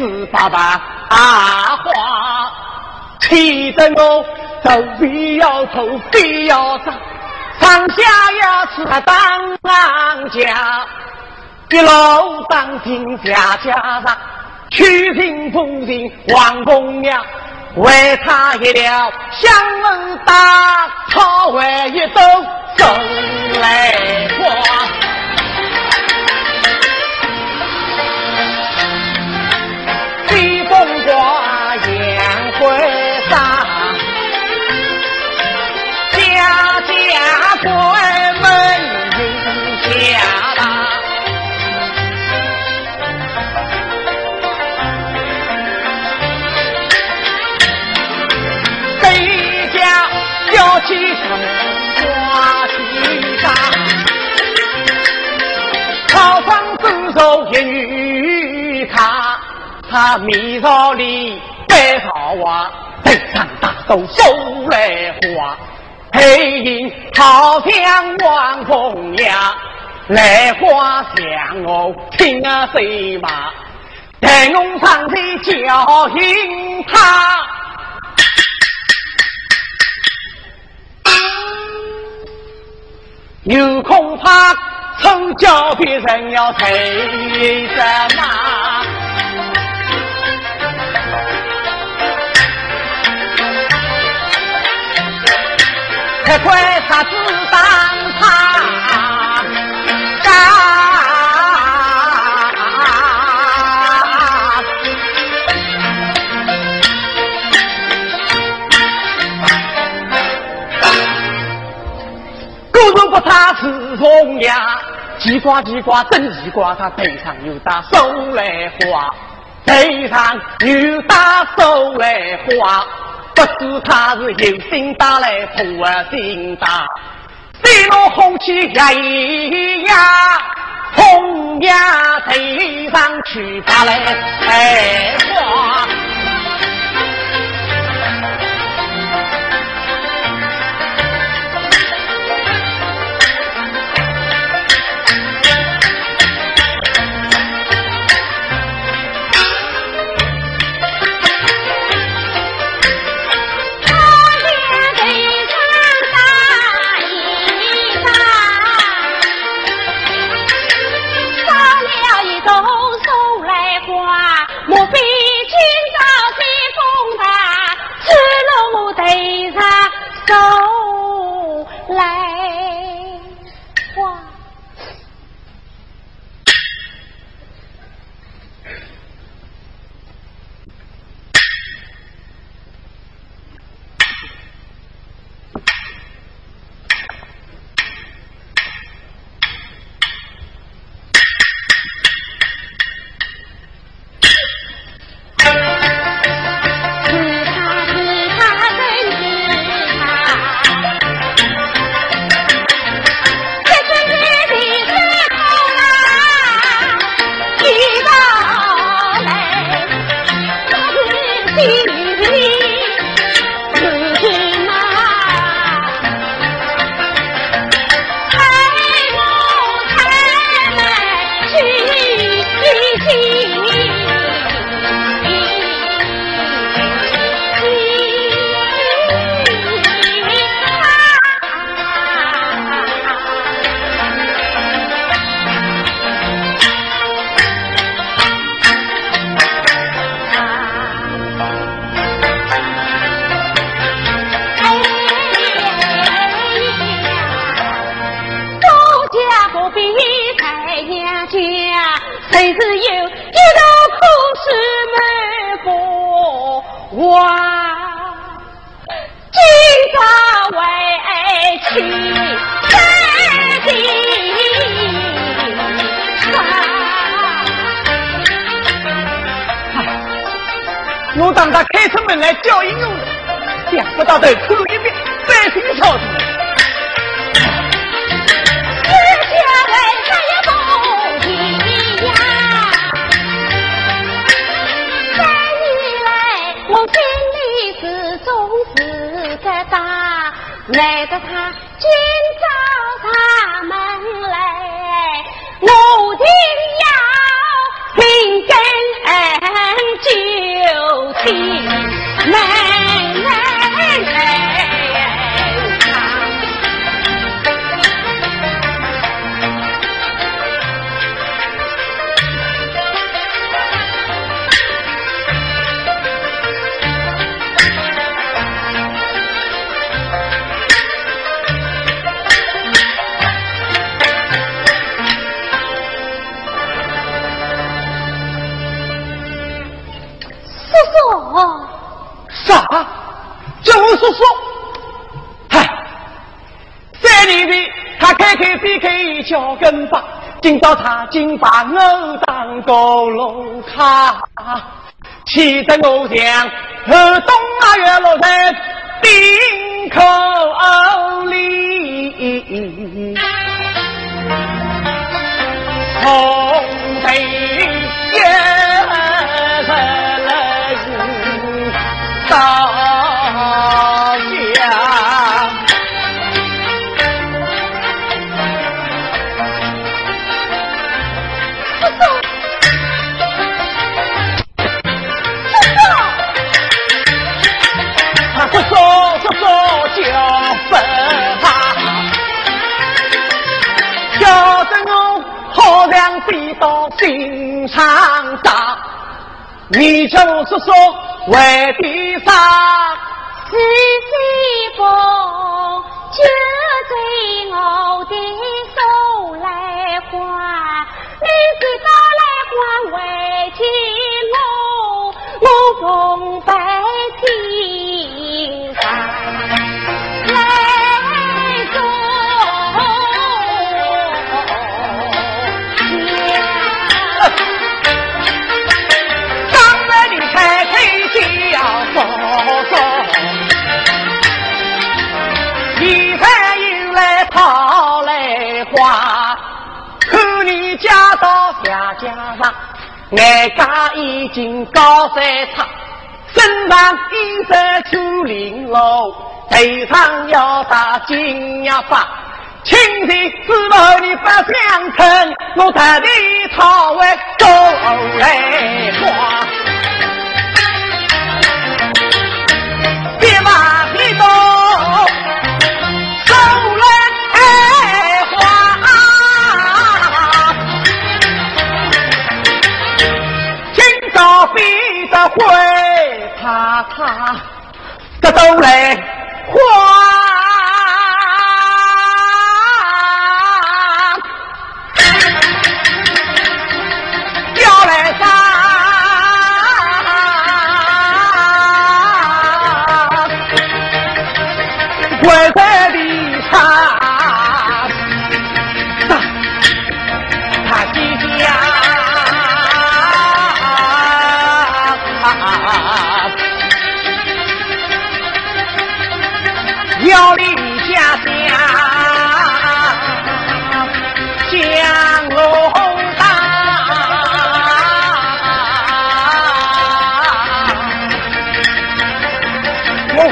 年心思爸爸阿花，气得我走非要走非要上，上下要吃当家，一路当兵家家上，娶亲夫人王公娘。为他一了香门大，草为一兜送来上走走一女他，他面朝里白桃花，头上大斗手来花，黑影好像王凤呀，来花香我听啊谁骂？待我上去叫醒他。有恐怕曾叫别人要退什么？快快他自当他干。他是红呀，鸡瓜鸡瓜真鸡瓜，他头上有打手来花，头上有打手来花，不知他是有心打来破心打，谁若红旗呀呀，红呀头上去打来花。让他开出门来叫应我，想不到的出了一变，翻身朝天。来也不听呀，三年来我心里始终是个，得他今朝他门来，我定要听。就地门来。啥？叫我叔叔？嗨，三年前他开开闭开脚跟吧，今朝他竟把我当个路卡，气得我像河东腊月落在冰口里，到心上长。你叫我叔叔。为的啥？是西风就在我的手来还，你是到来还为情我，我奉白天来话，看你家到下家上，眼家已经高三叉，身上衣衫粗零落，头上要戴金牙发，亲戚知道你不相称，我特地讨回过来花。比得会怕他，这都来花。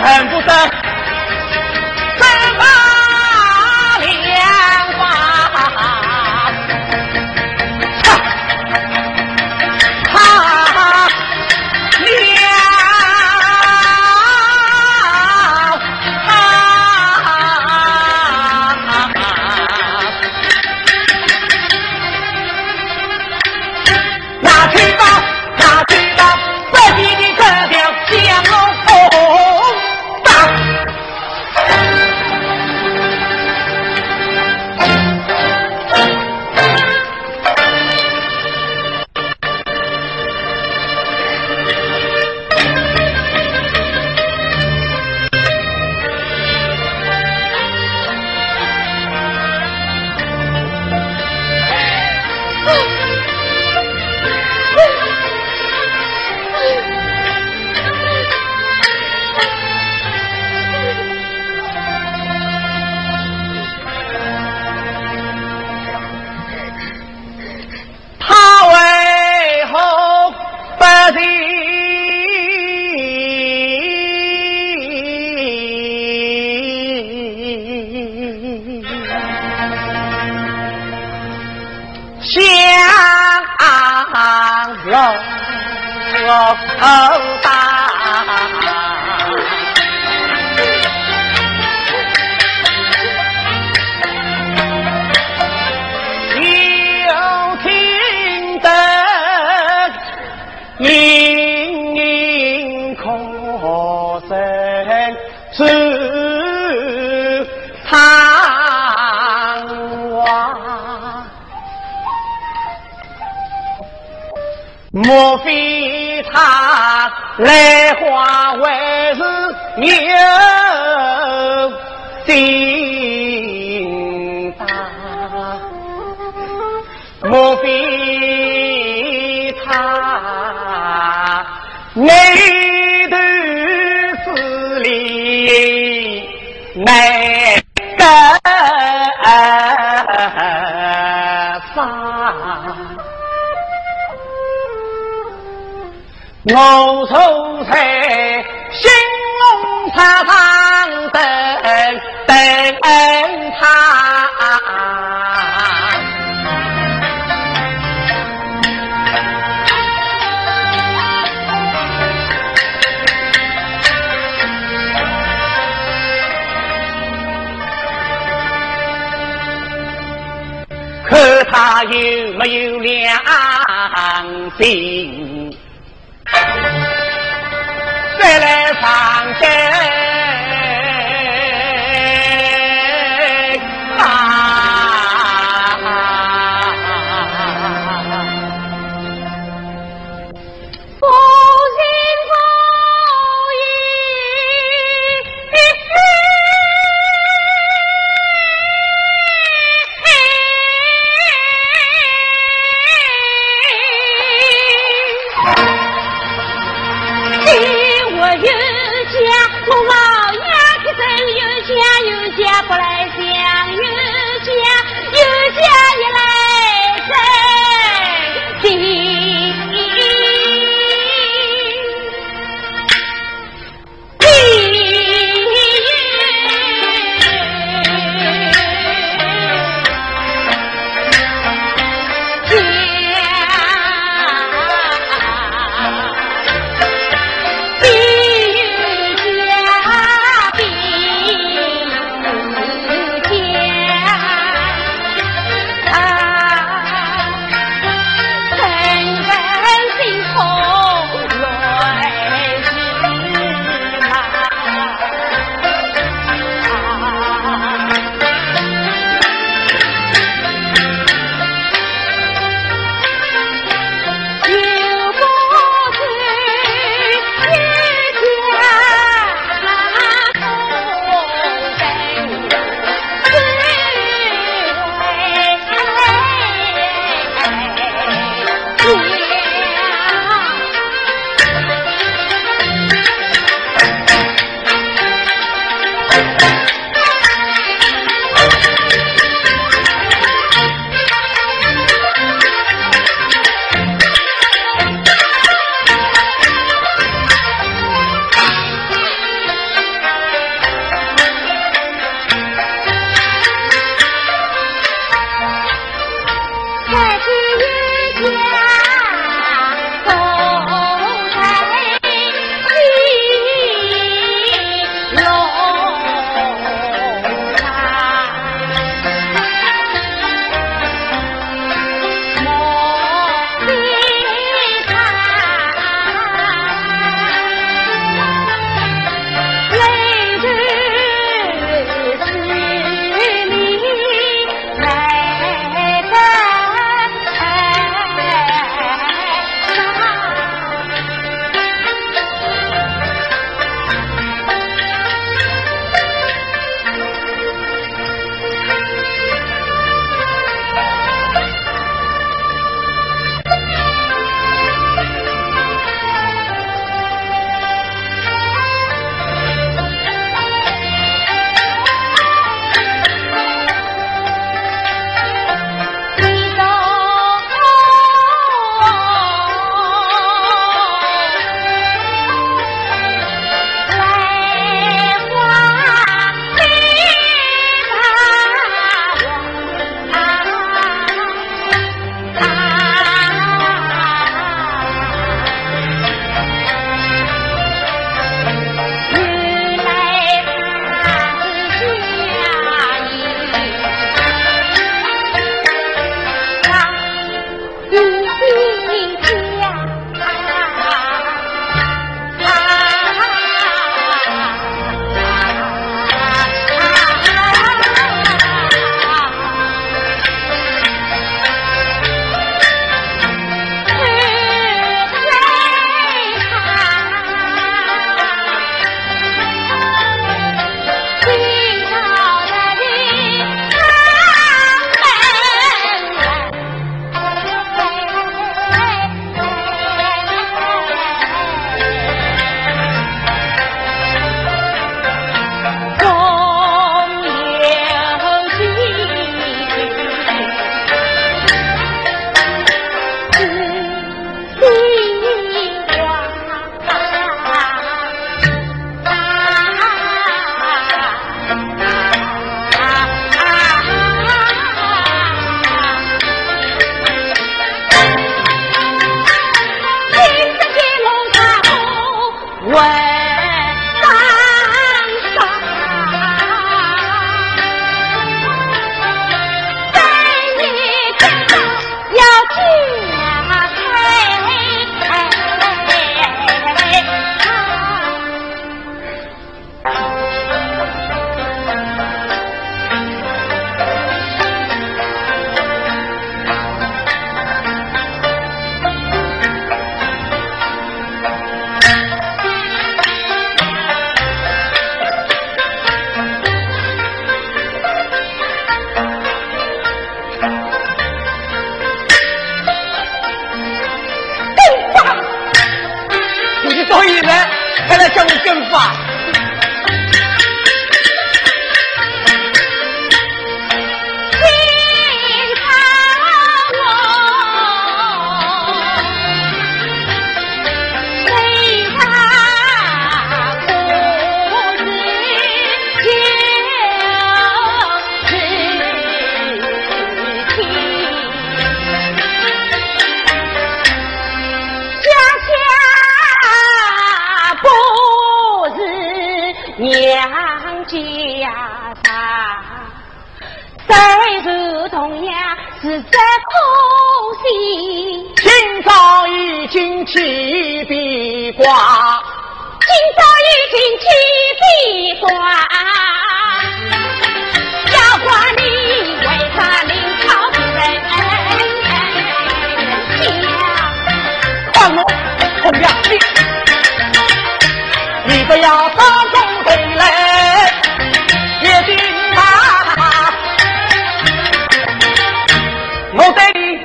很不三。老莫非他来话还是有我坐在兴隆茶坊等等他，看他有没有良心。来放灯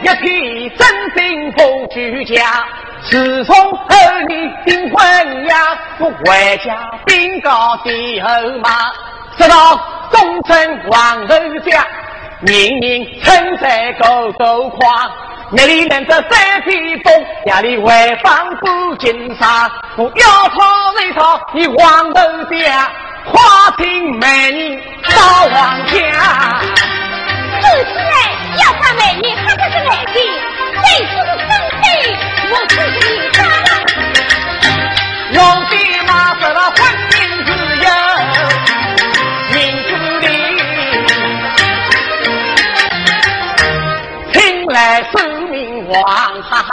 一片真心不虚假。自从和你订婚呀，我回家禀告的后妈，直到忠贞王头家，人人称赞高高夸。那里连着三匹风，夜里外放布金沙。我要吵一吵，你黄头家，花瓶美女到王家。要怕美女，他可是爱情，谁说是真的？我自己打。用的那什么婚姻自由，名字里，请来收。王哈哈，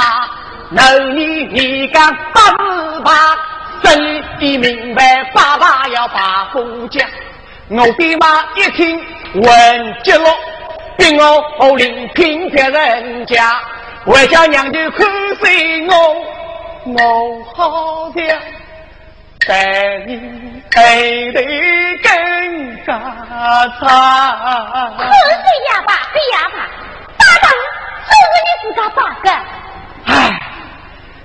那你你敢八十八？真的明白，爸爸要把夫家。我的妈一听问急了，逼我别人家，为叫娘舅看随我，我好像待你待得更加差。喝水哑巴，别哑巴，大当。都是你自家打的。唉，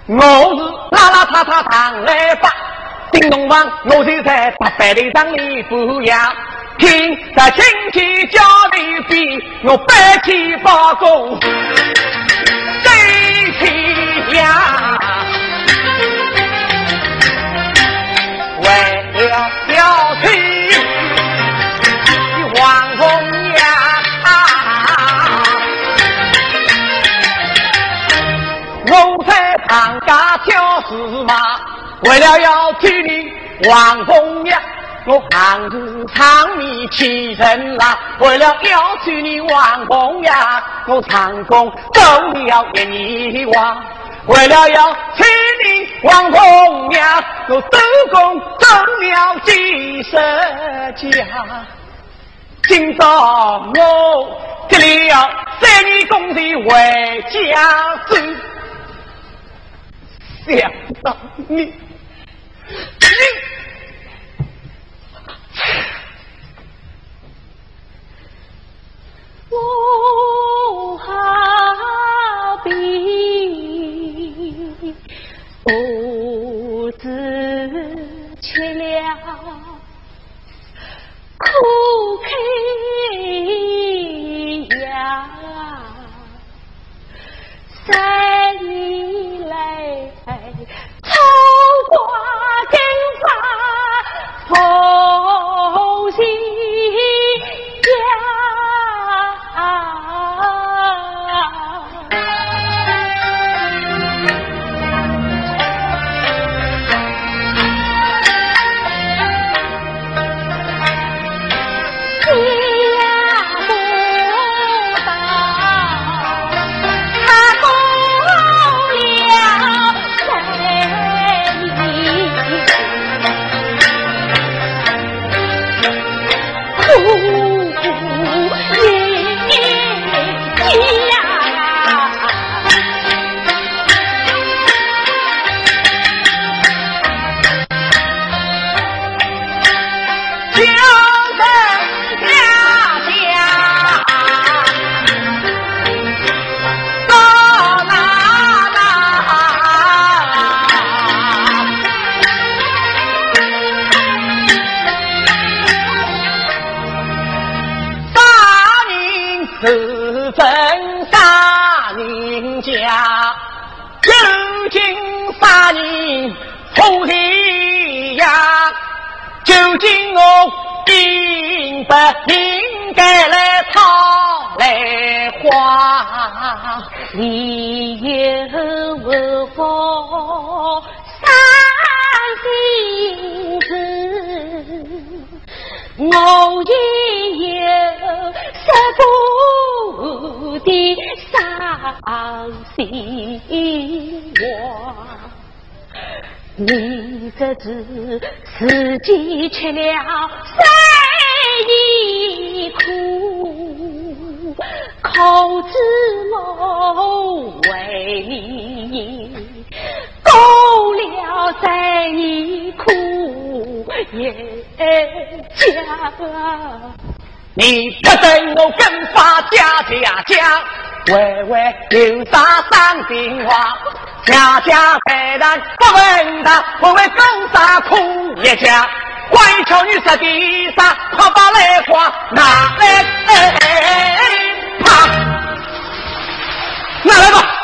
我是邋邋遢遢上来吧，叮咚房我就在八百里上里不养，听着亲戚家里比，我搬起包公对起呀，为了小气王凤。我在长家挑事嘛，为了要娶你王凤娘，我行是长米欺人啦。为了要娶你王凤呀，我长工走了一年王。为了要娶你王凤呀，我周公走了几十家。今朝我这里要三年工钱回家走。想到你，你，我好比不知吃了苦口呀，我不应该来讨来花，你有无福伤心事？我也有舍不得伤心话。你这是自己吃了谁一苦，口子我为你过了这一苦也家。你不等我跟发家家家，喂喂有啥伤心话？家家百难不问他，不为公啥苦一家。乖巧女色的啥，快把来花拿来，啪，拿来吧。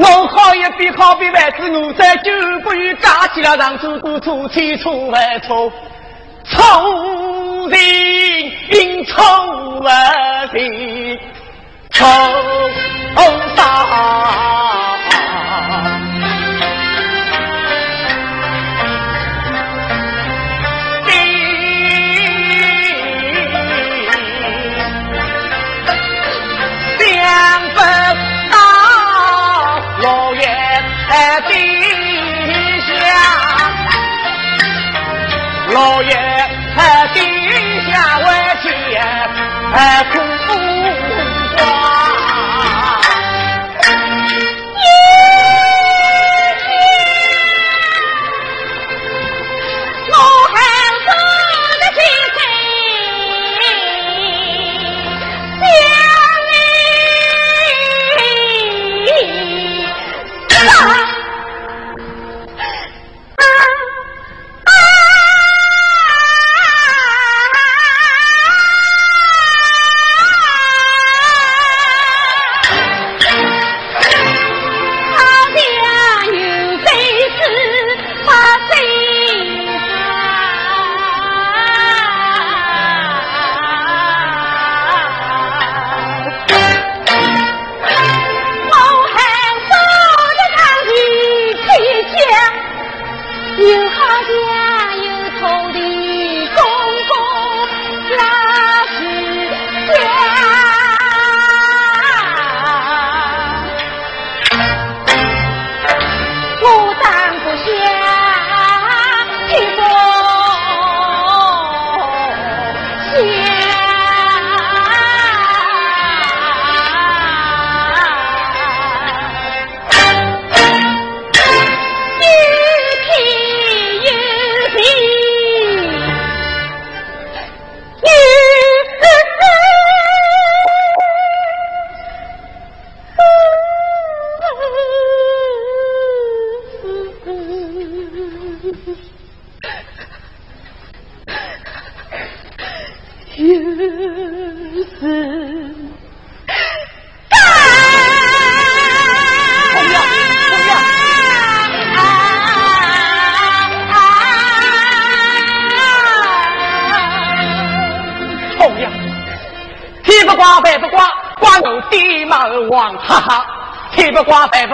我好一比万子我在酒不与加起了上主都出千错万错，错人因错人错杀。老爷地下为天苦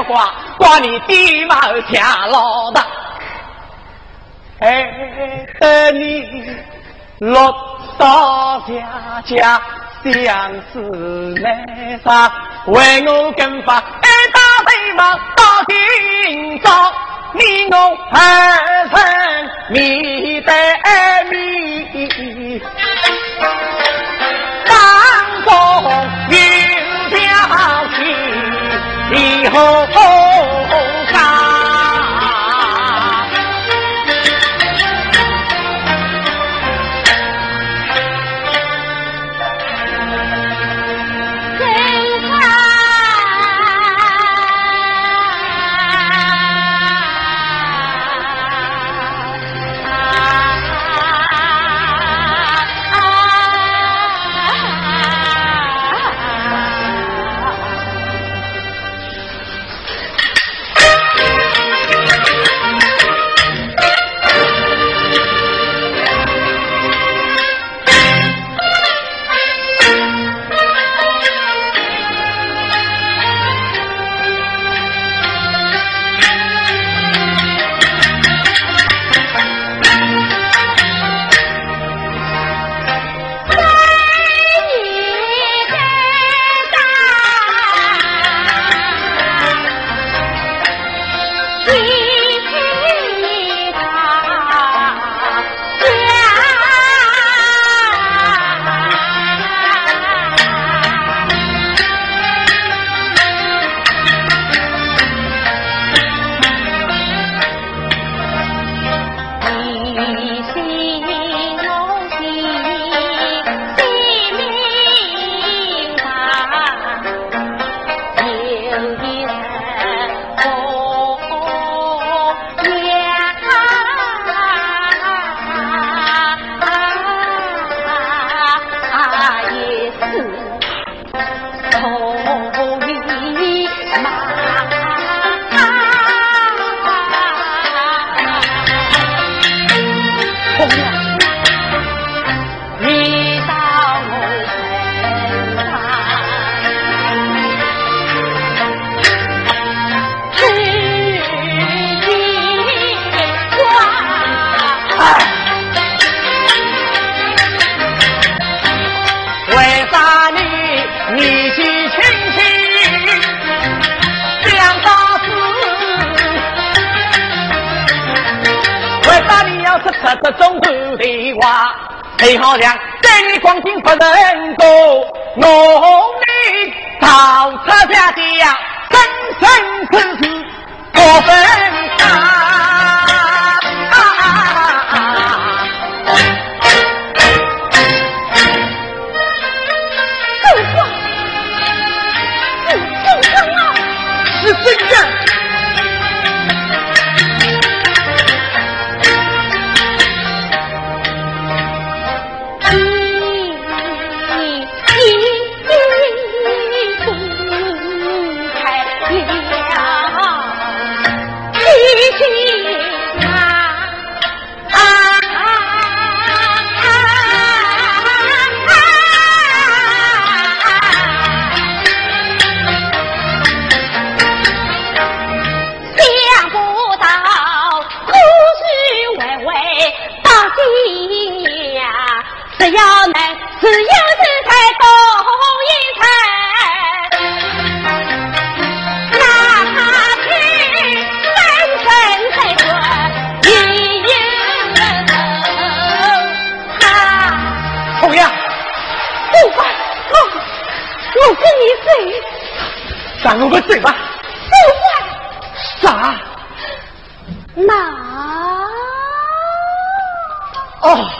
不刮地不刮，刮你地毛下老大。哎，等你落到家家相思难杀，为我跟发一打飞毛到今朝，你我二生面对面，当中有条情，以后。话，谁好像在你光景不能走，我你到他家的呀，生生世世不分不吧，妈，我跟你睡。咱我们睡吧。不吧。啥？那。哦。